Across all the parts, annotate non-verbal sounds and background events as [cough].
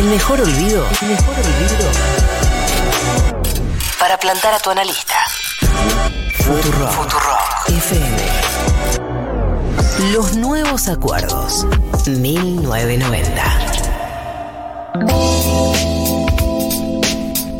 El mejor olvido. El mejor olvido. Para plantar a tu analista. Futurock. Futurock. FM. Los nuevos acuerdos. 1990.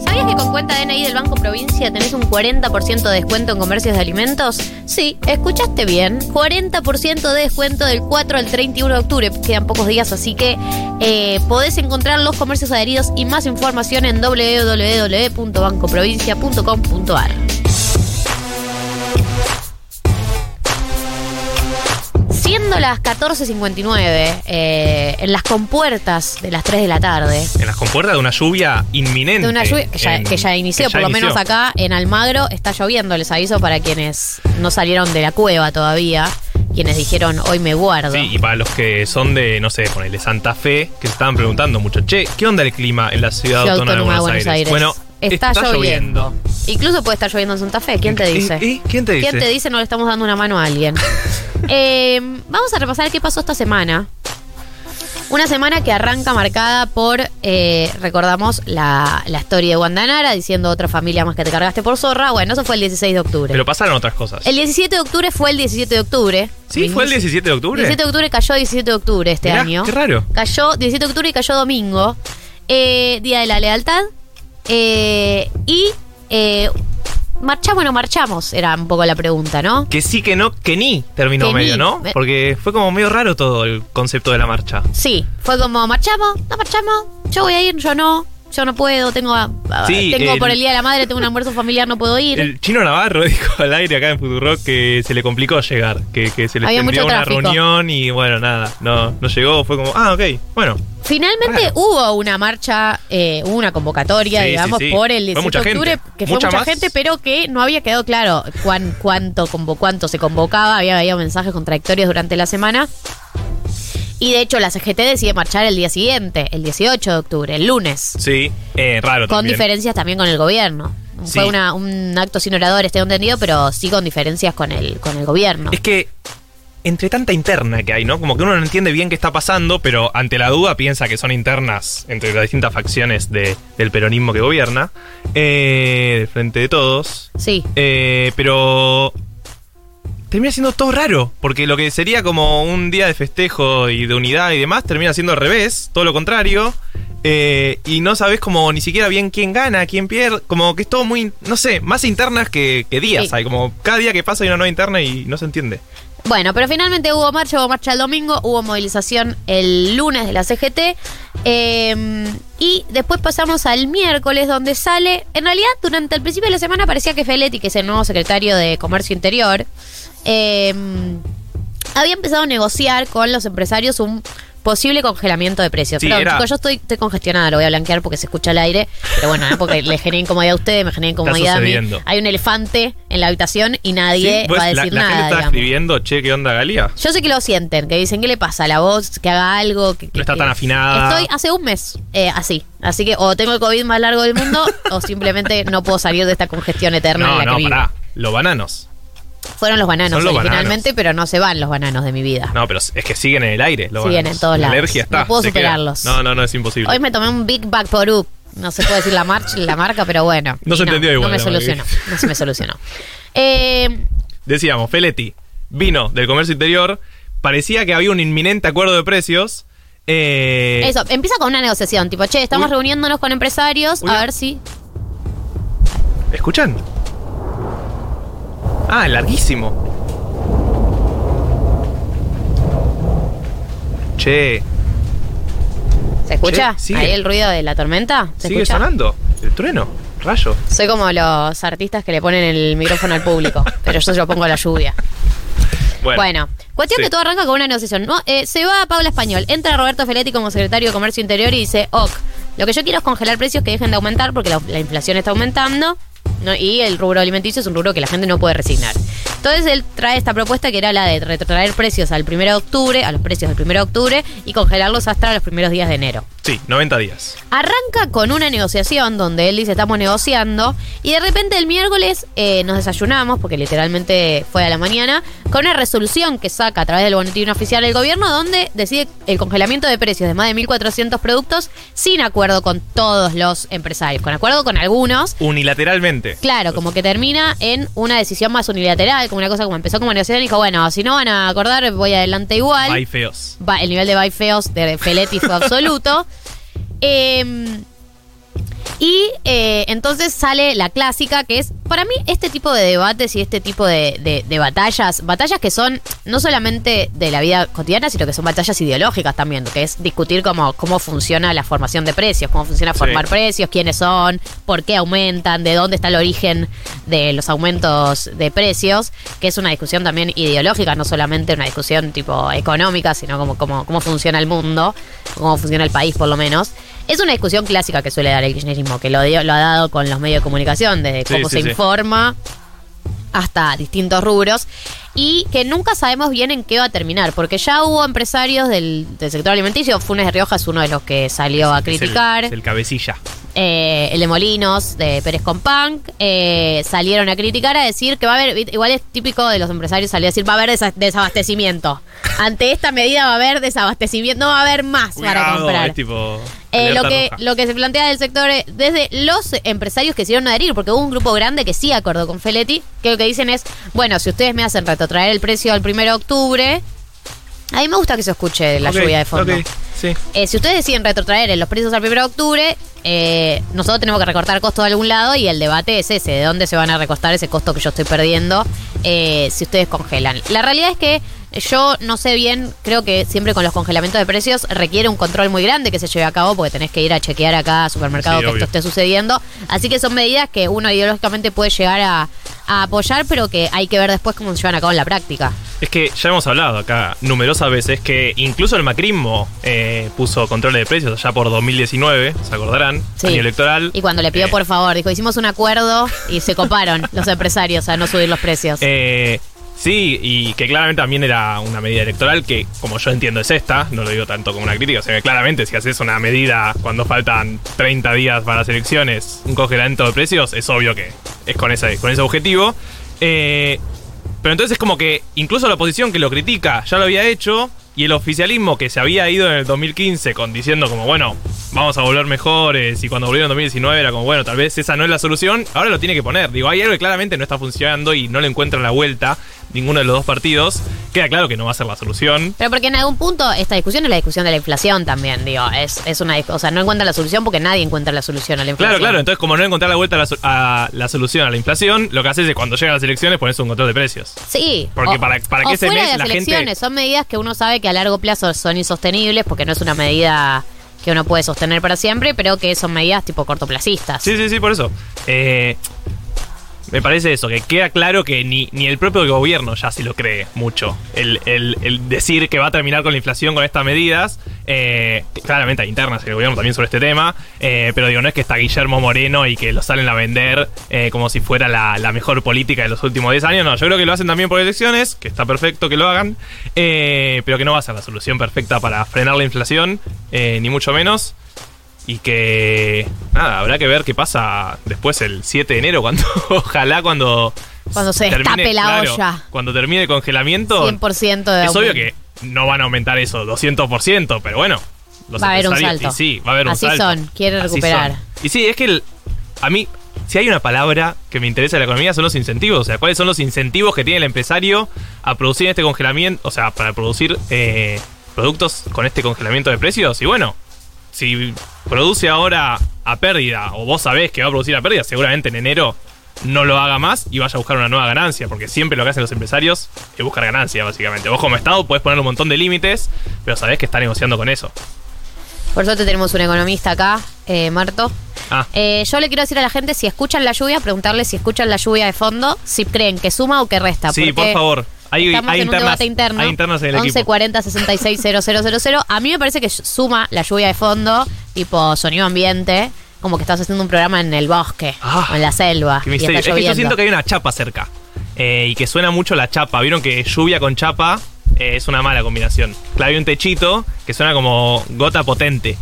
¿Sabías que con cuenta DNI del Banco Provincia tenés un 40% de descuento en comercios de alimentos? Sí, escuchaste bien. 40% de descuento del 4 al 31 de octubre. Quedan pocos días, así que eh, podés encontrar los comercios adheridos y más información en www.bancoprovincia.com.ar. las 14.59, eh, en las compuertas de las 3 de la tarde, En las compuertas de una lluvia inminente. de una lluvia que ya, en- que ya inició, que ya por lo menos acá en Almagro está lloviendo, les aviso para quienes no salieron de la cueva todavía, quienes dijeron hoy me guardo. Sí, y para los que son de, no sé, ponele Santa Fe, que se estaban preguntando mucho, che, ¿qué onda el clima en la ciudad Ciudad autónoma, de Buenos, Aires? Bueno, está, lloviendo. Incluso puede estar lloviendo en Santa Fe, ¿quién te ¿Y- dice? y quién te dice? ¿Quién te dice no le estamos dando una mano a alguien? [laughs] Eh, vamos a repasar qué pasó esta semana. Una semana que arranca marcada por, eh, recordamos, la, la historia de Guandanara diciendo otra familia más que te cargaste por zorra. Bueno, eso fue el 16 de octubre. Pero pasaron otras cosas. el 17 de octubre fue el 17 de octubre. ¿Sí? ¿Fue el 17 de octubre? 17 de octubre cayó 17 de octubre este Mirá, año. qué raro. Cayó 17 de octubre y cayó domingo. Eh, Día de la Lealtad. Eh, y eh, marchamos o no marchamos, era un poco la pregunta, ¿no? Que sí, que no, que ni terminó Que medio, ni. ¿no? Porque fue como medio raro todo el concepto de la marcha. Sí, fue como, marchamos, no marchamos, yo voy a ir, yo no, yo no puedo, tengo, Sí, tengo el- por el Día de la Madre, tengo un almuerzo familiar, no puedo ir. El chino Navarro [laughs] dijo al aire acá en Futurock que se le complicó llegar, que, que se le extendió una tráfico. reunión y bueno, nada, no, no llegó, fue como, ah, ok, bueno. Finalmente Raro. hubo una marcha, eh, hubo una convocatoria, Sí, digamos, sí. por el Fue 18 mucha de octubre, gente. que fue Mucha gente, pero que no había quedado claro cuán, cuánto, convo- cuánto se convocaba, había habido mensajes contradictorios durante la semana. Y de hecho la CGT decide marchar el día siguiente, el 18 de octubre, el lunes, Sí, eh, raro con también. diferencias también con el gobierno. Sí. Fue una- un acto sin oradores, tengo entendido, pero sí con diferencias con el, con el gobierno. Es que entre tanta interna que hay, ¿no? Como que uno no entiende bien qué está pasando, pero ante la duda piensa que son internas entre las distintas facciones de- del peronismo que gobierna, eh, frente de todos. Sí. Eh, pero termina siendo todo raro, porque lo que sería como un día de festejo y de unidad y demás termina siendo al revés, todo lo contrario. eh, y no sabes como ni siquiera bien quién gana, quién pierde, como que es todo muy, no sé, más internas que, que días Sí. hay, como cada día que pasa hay una nueva interna y no se entiende. Bueno, pero finalmente hubo marcha, hubo marcha el domingo, hubo movilización el lunes de la CGT. eh, y después pasamos al miércoles, donde sale. En realidad, durante el principio de la semana parecía que Feletti, que es el nuevo secretario de Comercio Interior, eh, había empezado a negociar con los empresarios un posible congelamiento de precios. Sí, Perdón, era- chicos, yo estoy, estoy congestionada, lo voy a blanquear porque se escucha al aire. Pero bueno, ¿no? porque [laughs] le generé incomodidad a ustedes, me generé incomodidad a mí. sucediendo. Hay un elefante en la habitación y nadie Sí, pues, va a la, decir la nada. está digamos. escribiendo, che, ¿qué onda Galía? Yo sé que lo sienten, que dicen, ¿qué le pasa a la voz? Que haga algo. Que, está que- tan afinada. Estoy hace un mes eh, así. Así que o tengo el COVID más largo del mundo [laughs] o simplemente no puedo salir de esta congestión eterna en No, la que no, vivo. pará. Los bananos. Fueron los bananos los originalmente, pero no se van los bananos de mi vida. No, pero es que siguen en el aire. Los Siguen bananos. en todos La lados. alergia está. No puedo queda. superarlos. No, no, no, es imposible. Hoy me tomé un Big Bag por up. No se puede decir la marcha, [laughs] la marca, pero bueno. No se entendió igual, No me la solucionó. No se me solucionó. [laughs] Eh, Decíamos, Feletti vino del comercio interior. Parecía que había un inminente acuerdo de precios. Eh, eso, empieza con una negociación, tipo, che, estamos Uy. reuniéndonos con empresarios Uy, a ver si. ¿Escuchan? Ah, larguísimo. Che, ¿Se escucha? Che, sigue. Ahí el ruido de la tormenta. ¿Se sigue escucha? sonando. El trueno. Rayo. Soy como los artistas que le ponen el micrófono al público, [laughs] pero yo se lo pongo a la lluvia. Bueno, cuestión sí. que todo arranca con una negociación. ¿no? Eh, se va a Paula Español, entra Roberto Feletti como secretario de Comercio Interior y dice, ok, lo que yo quiero es congelar precios que dejen de aumentar porque la, la inflación está aumentando ¿no? y el rubro alimenticio es un rubro que la gente no puede resignar. Entonces él trae esta propuesta que era la de retrotraer precios al 1 de octubre, a los precios del 1 de octubre y congelarlos hasta los primeros días de enero. Sí, 90 días. Arranca con una negociación donde él dice estamos negociando y de repente el miércoles eh, nos desayunamos, porque literalmente fue a la mañana, con una resolución que saca a través del boletín oficial del gobierno donde decide el congelamiento de precios de más de 1.400 productos sin acuerdo con todos los empresarios, con acuerdo con algunos. Unilateralmente. Claro, como que termina en una decisión más unilateral, como una cosa como empezó como negociación y dijo, bueno, si no van a acordar, voy adelante igual. Hay feos. Va- el nivel de bye feos de Feletti fue [laughs] absoluto. Eh, y eh, entonces sale la clásica, que es, para mí, este tipo de debates y este tipo de, de- de batallas, batallas que son no solamente de la vida cotidiana, sino que son batallas ideológicas también, que es discutir cómo, cómo funciona la formación de precios, cómo funciona Sí. formar precios, quiénes son, por qué aumentan, de dónde está el origen de los aumentos de precios, que es una discusión también ideológica, no solamente una discusión tipo económica, sino como cómo, cómo funciona el mundo, cómo funciona el país por lo menos. Es una discusión clásica que suele dar el kirchnerismo, que lo, dio- lo ha dado con los medios de comunicación, desde Sí, cómo sí, se sí. informa hasta distintos rubros y que nunca sabemos bien en qué va a terminar, porque ya hubo empresarios del, del sector alimenticio, Funes de Rioja es uno de los que salió a Es el- criticar, es el cabecilla. eh, el de Molinos, de Pérez Compunk, eh, salieron a criticar, a decir que va a haber, igual es típico de los empresarios salir a decir, va a haber desa- desabastecimiento. Ante esta medida va a haber desabastecimiento, no va a haber más para comprar. es tipo. Eh, lo, que, roja. lo que se plantea del sector, eh, desde los empresarios que quisieron adherir, porque hubo un grupo grande que sí acordó con Feletti, que lo que dicen es, bueno, si ustedes me hacen retrotraer el precio al 1 de octubre, a mí me gusta que se escuche la lluvia de fondo. sí. Eh, si ustedes deciden retrotraer los precios al 1 de octubre, eh, nosotros tenemos que recortar costo de algún lado y el debate es ese, de dónde se van a recortar ese costo que yo estoy perdiendo eh, si ustedes congelan. La realidad es que yo no sé bien, creo que siempre con los congelamientos de precios requiere un control muy grande que se lleve a cabo porque tenés que ir a chequear acá a supermercado Sí, que obvio. esto esté sucediendo. Así que son medidas que uno ideológicamente puede llegar a, a apoyar, pero que hay que ver después cómo se llevan a cabo en la práctica. Es que ya hemos hablado acá numerosas veces que incluso el macrismo eh, puso controles de precios allá por 2019, se acordarán, Sí. año electoral. Y cuando le pidió Eh, por favor, dijo, hicimos un acuerdo y se coparon [laughs] los empresarios a no subir los precios. Eh, sí, y que claramente también era una medida electoral que, como yo entiendo, es esta. No lo digo tanto como una crítica. O sea, que claramente si haces una medida cuando faltan 30 días para las elecciones, un congelamiento de precios, es obvio que es con ese, con ese objetivo. Eh, pero entonces es como que incluso la oposición que lo critica ya lo había hecho. Y el oficialismo que se había ido en el 2015 con diciendo como, bueno, vamos a volver mejores. Y cuando volvieron en 2019 era como, bueno, tal vez esa no es la solución. Ahora lo tiene que poner. Digo, hay algo que claramente no está funcionando y no le encuentran la vuelta ninguno de los dos partidos. Queda claro que no va a ser la solución. Pero porque en algún punto esta discusión es la discusión de la inflación también, digo, es, es una, o sea, no encuentra la solución porque nadie encuentra la solución a la inflación. Claro, claro. Entonces, como no encontrar la vuelta a la, so- a la solución a la inflación, lo que haces es cuando llegan las elecciones pones un control de precios. Sí. Porque para- para que ese fuera mes de las la gente- elecciones, son medidas que uno sabe que a largo plazo son insostenibles porque no es una medida que uno puede sostener para siempre, pero que son medidas tipo cortoplacistas. Sí, sí, sí, por eso. Eh, me parece eso, que queda claro que ni, ni el propio gobierno ya se lo cree mucho. El, el- decir que va a terminar con la inflación con estas medidas. eh, claramente hay internas en el gobierno también sobre este tema. eh, pero digo, no es que está Guillermo Moreno y que lo salen a vender eh, como si fuera la, la mejor política de los últimos 10 años. No, yo creo que lo hacen también por elecciones, que está perfecto que lo hagan. pero que no va a ser la solución perfecta para frenar la inflación, ni mucho menos. Y que, nada, habrá que ver qué pasa después el 7 de enero, cuando [laughs] ojalá cuando... Cuando se destape la olla. Cuando termine el congelamiento. 100% de Es obvio que no van a aumentar eso 200%, pero bueno. los Va a haber un salto. y sí, va a haber un Así salto. son, quieren Así recuperar. son. Y sí, es que el- a mí, si hay una palabra que me interesa de la economía, son los incentivos. O sea, ¿cuáles son los incentivos que tiene el empresario a producir este congelamiento? O sea, para producir eh, productos con este congelamiento de precios. Y bueno, si produce ahora a pérdida, o vos sabés que va a producir a pérdida, seguramente en enero no lo haga más y vaya a buscar una nueva ganancia, porque siempre lo que hacen los empresarios es buscar ganancia, básicamente. Vos como Estado podés poner un montón de límites, pero sabés que está negociando con eso. Por suerte tenemos un economista acá, eh, Marto. Ah, Eh, yo le quiero decir a la gente, si escuchan la lluvia, preguntarle si escuchan la lluvia de fondo, si creen que suma o que resta. sí, por favor. Hay, Estamos hay en un internas, debate interno. hay internas en el 11 equipo. 40 66 000. A mí me parece que suma la lluvia de fondo, tipo sonido ambiente, como que estás haciendo un programa en el bosque Ah, o en la selva. Qué y misterio. está Es que yo siento que hay una chapa cerca. eh, y que suena mucho la chapa. Vieron que lluvia con chapa eh, es una mala combinación. Claro, hay un techito que suena como gota potente.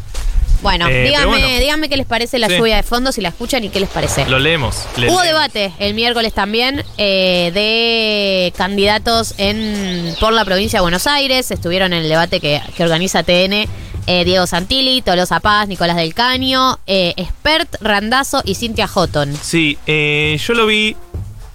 Bueno, Eh, díganme, pero bueno. díganme qué les parece la Sí. lluvia de fondo, si la escuchan y qué les parece. Lo leemos. le- Hubo debate el miércoles también eh, de candidatos en por la provincia de Buenos Aires. Estuvieron en el debate que, que organiza TN eh, Diego Santilli, Tolosa Paz, Nicolás del Caño, eh, Expert, Randazo y Cintia Houghton. Sí, eh, yo lo vi.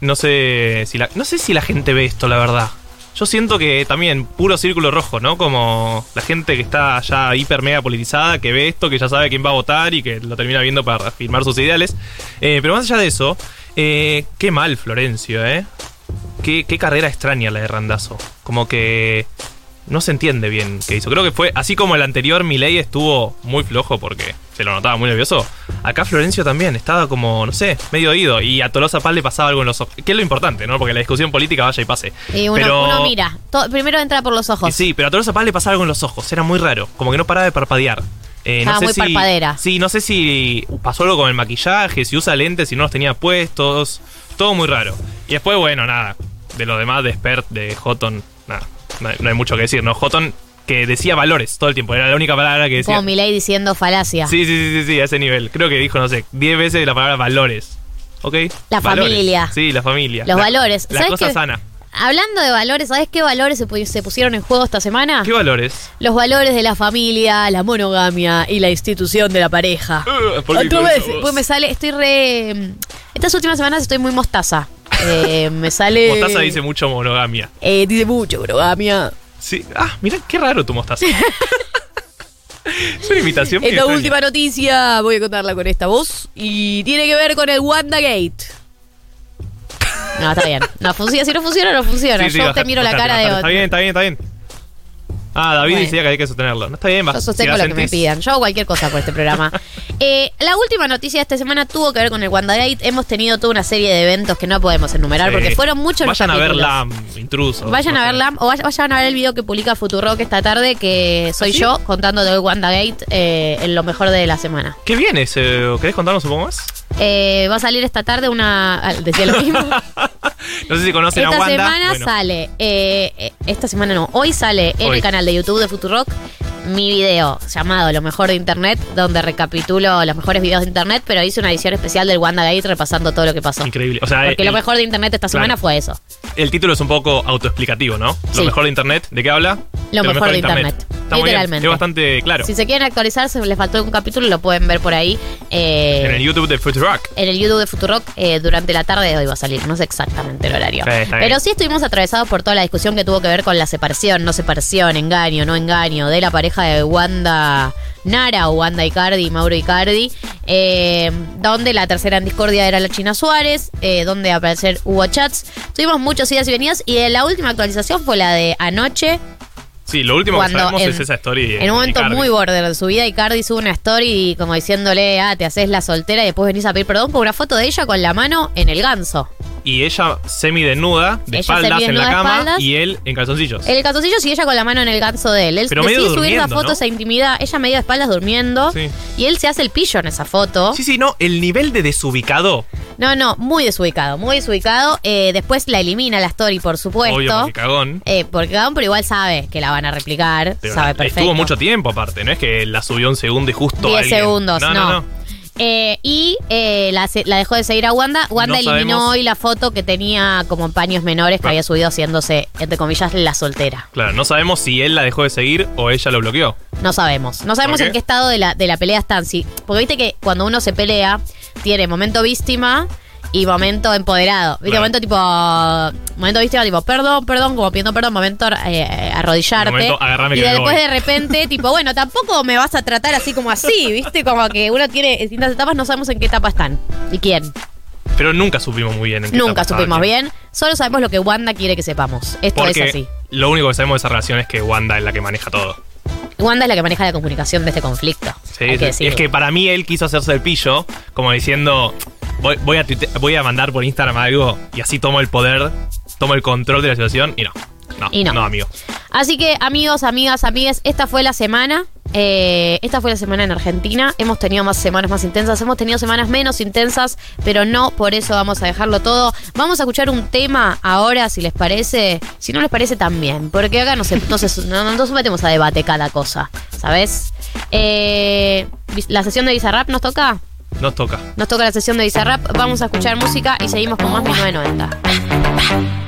No sé si la, no sé si la gente ve esto, la verdad. Yo siento que también puro círculo rojo, ¿no? Como la gente que está ya hiper mega politizada, que ve esto, que ya sabe quién va a votar y que lo termina viendo para afirmar sus ideales. Eh, pero más allá de eso, eh, qué mal Florencio, ¿eh? Qué, qué carrera extraña la de Randazo. Como que no se entiende bien qué hizo. Creo que fue, así como el anterior Milei estuvo muy flojo porque se lo notaba muy nervioso, acá Florencio también estaba como, no sé, medio oído. Y a Tolosa Paz le pasaba algo en los ojos. Que es lo importante, ¿no? Porque la discusión política vaya y pase. Y uno, Pero- uno mira, to- primero entra por los ojos. sí, pero a Tolosa Paz le pasaba algo en los ojos. Era muy raro. Como que no paraba de parpadear. Eh, Estaba no sé muy si, parpadera. Sí, no sé si pasó algo con el maquillaje, si usa lentes, si no los tenía puestos. Todo muy raro. Y después, bueno, nada. De lo demás, de Expert, de Houghton, nada. No hay, no hay mucho que decir, ¿no? Houghton que decía valores todo el tiempo. Era la única palabra que decía. Como Milei diciendo falacia. Sí, sí, sí, sí, sí, a ese nivel. Creo que dijo, no sé, 10 veces la palabra valores. ¿Ok? La Valores. familia. Sí, la familia. Los La- valores. La ¿Sabes cosa sana. Hablando de valores, ¿sabes qué valores se, pu- se pusieron en juego esta semana? ¿Qué valores? Los valores de la familia, la monogamia y la institución de la pareja. Uh, ¿por qué Otra con vez, esa voz? pues me sale, estoy re... Estas últimas semanas estoy muy mostaza. Eh, me sale... [laughs] Mostaza dice mucho monogamia. Eh, dice mucho monogamia. Sí. Ah, mira, qué raro tu mostaza. [laughs] es una imitación muy Esta extraña. última noticia voy a contarla con esta voz y tiene que ver con el WandaGate. No, está bien. No funciona, si no funciona, no funciona. Sí, sí, Yo baja- te miro la cara de bajate. Está bien, está bien, está bien. Ah, David Bueno. decía que hay que sostenerlo. No está bien. Yo sostengo si lo que me pidan. Yo hago cualquier cosa por este programa. [laughs] Eh, la última noticia de esta semana tuvo que ver con el WandaGate. Hemos tenido toda una serie de eventos que no podemos enumerar Sí. porque fueron muchos los Vayan a ver capítulos. la intruso. Vayan a verla o vay- vayan a ver el video que publica Futurock esta tarde, que soy ¿Ah, sí? yo contando del WandaGate eh, en lo mejor de la semana. ¿Qué viene? ese? ¿Querés contarnos un poco más? Eh, va a salir esta tarde una. Decía lo mismo. [laughs] [laughs] no sé si conocen Esta a Wanda. semana Bueno, sale, eh, eh, esta semana no, hoy sale en Hoy. el canal de YouTube de Futurock mi video llamado Lo mejor de Internet, donde recapitulo los mejores videos de Internet, pero hice una edición especial del WandaGate repasando todo lo que pasó. Increíble. O sea, Porque el, lo mejor de Internet esta semana Claro. fue eso. el título es un poco autoexplicativo, ¿no? Lo Sí. mejor de Internet. ¿De qué habla? Lo mejor de Internet. Está muy bien. Literalmente. Es bastante claro. Si se quieren actualizar, se les faltó un capítulo, lo pueden ver por ahí. eh, En el YouTube de Foot Rock. en el YouTube de Futurock eh, durante la tarde de hoy va a salir, no sé exactamente el horario. Sí. Pero sí estuvimos atravesados por toda la discusión que tuvo que ver con la separación, no separación, engaño, no engaño, de la pareja de Wanda Nara o Wanda Icardi y Mauro Icardi, eh, donde la tercera en discordia era la China Suárez, eh, donde al parecer hubo chats. Tuvimos muchos idas y venidas y la última actualización fue la de anoche, Sí, lo último que cuando sabemos en, es esa story. en un momento Icardi. muy border de su vida, Icardi sube una story como diciéndole, ah, te haces la soltera y después venís a pedir perdón con una foto de ella con la mano en el ganso. Y ella semi desnuda, de Ella espaldas en semidesnuda la de cama espaldas. y él en calzoncillos. El calzoncillo y ella con la mano en el ganso de él. Él Pero decide medio subir esa durmiendo, foto, ¿no? esa intimidad, ella medio de espaldas durmiendo. Sí. Y él se hace el pillo en esa foto. Sí, sí, no, el nivel de desubicado, No, no, muy desubicado, muy desubicado. Eh, después la elimina la story, por supuesto. obvio, porque cagón. Eh, porque cagón, pero igual sabe que la van a replicar. Pero sabe perfecto. estuvo mucho tiempo aparte, no es que la subió un segundo y justo 10 alguien. segundos, no. no, no. Eh, y eh, la, la dejó de seguir a Wanda. Wanda No eliminó sabemos. hoy la foto que tenía como paños menores que Claro. había subido haciéndose, entre comillas, la soltera. Claro, no sabemos si él la dejó de seguir o ella lo bloqueó. No sabemos. No sabemos en qué estado de la, de la pelea están. Sí, porque viste que cuando uno se pelea, tiene momento víctima y momento empoderado. Viste, momento tipo. Momento víctima, tipo, perdón, perdón, como pidiendo perdón, momento eh, arrodillarte. Momento, agarrame y que después de repente, [laughs] tipo, bueno, tampoco me vas a tratar así como así, ¿viste? Como que uno tiene distintas etapas, no sabemos en qué etapa están. ¿Y quién? Pero nunca supimos muy bien en qué Nunca etapa supimos bien. Solo sabemos lo que Wanda quiere que sepamos. Esto Porque es así. lo único que sabemos de esa relación es que Wanda es la que maneja todo. Wanda es la que maneja la comunicación de este conflicto. Sí, sí. que decirlo. es que para mí él quiso hacerse el pillo, como diciendo, voy, voy a, tuite- voy a mandar por Instagram algo y así tomo el poder, tomo el control de la situación y no. No, Y no. amigo. Así que, amigos, amigas, amigues, esta fue la semana. Eh, esta fue la semana en Argentina. Hemos tenido más semanas más intensas, hemos tenido semanas menos intensas, pero no por eso vamos a dejarlo todo. Vamos a escuchar un tema ahora, si les parece. Si no les parece, también. Porque acá no, se, no, se- no- no nos metemos a debate cada cosa, ¿sabes? Eh, la sesión de Bizarrap nos toca. Nos toca. Nos toca la sesión de Bizarrap. Vamos a escuchar música y seguimos con más 1990.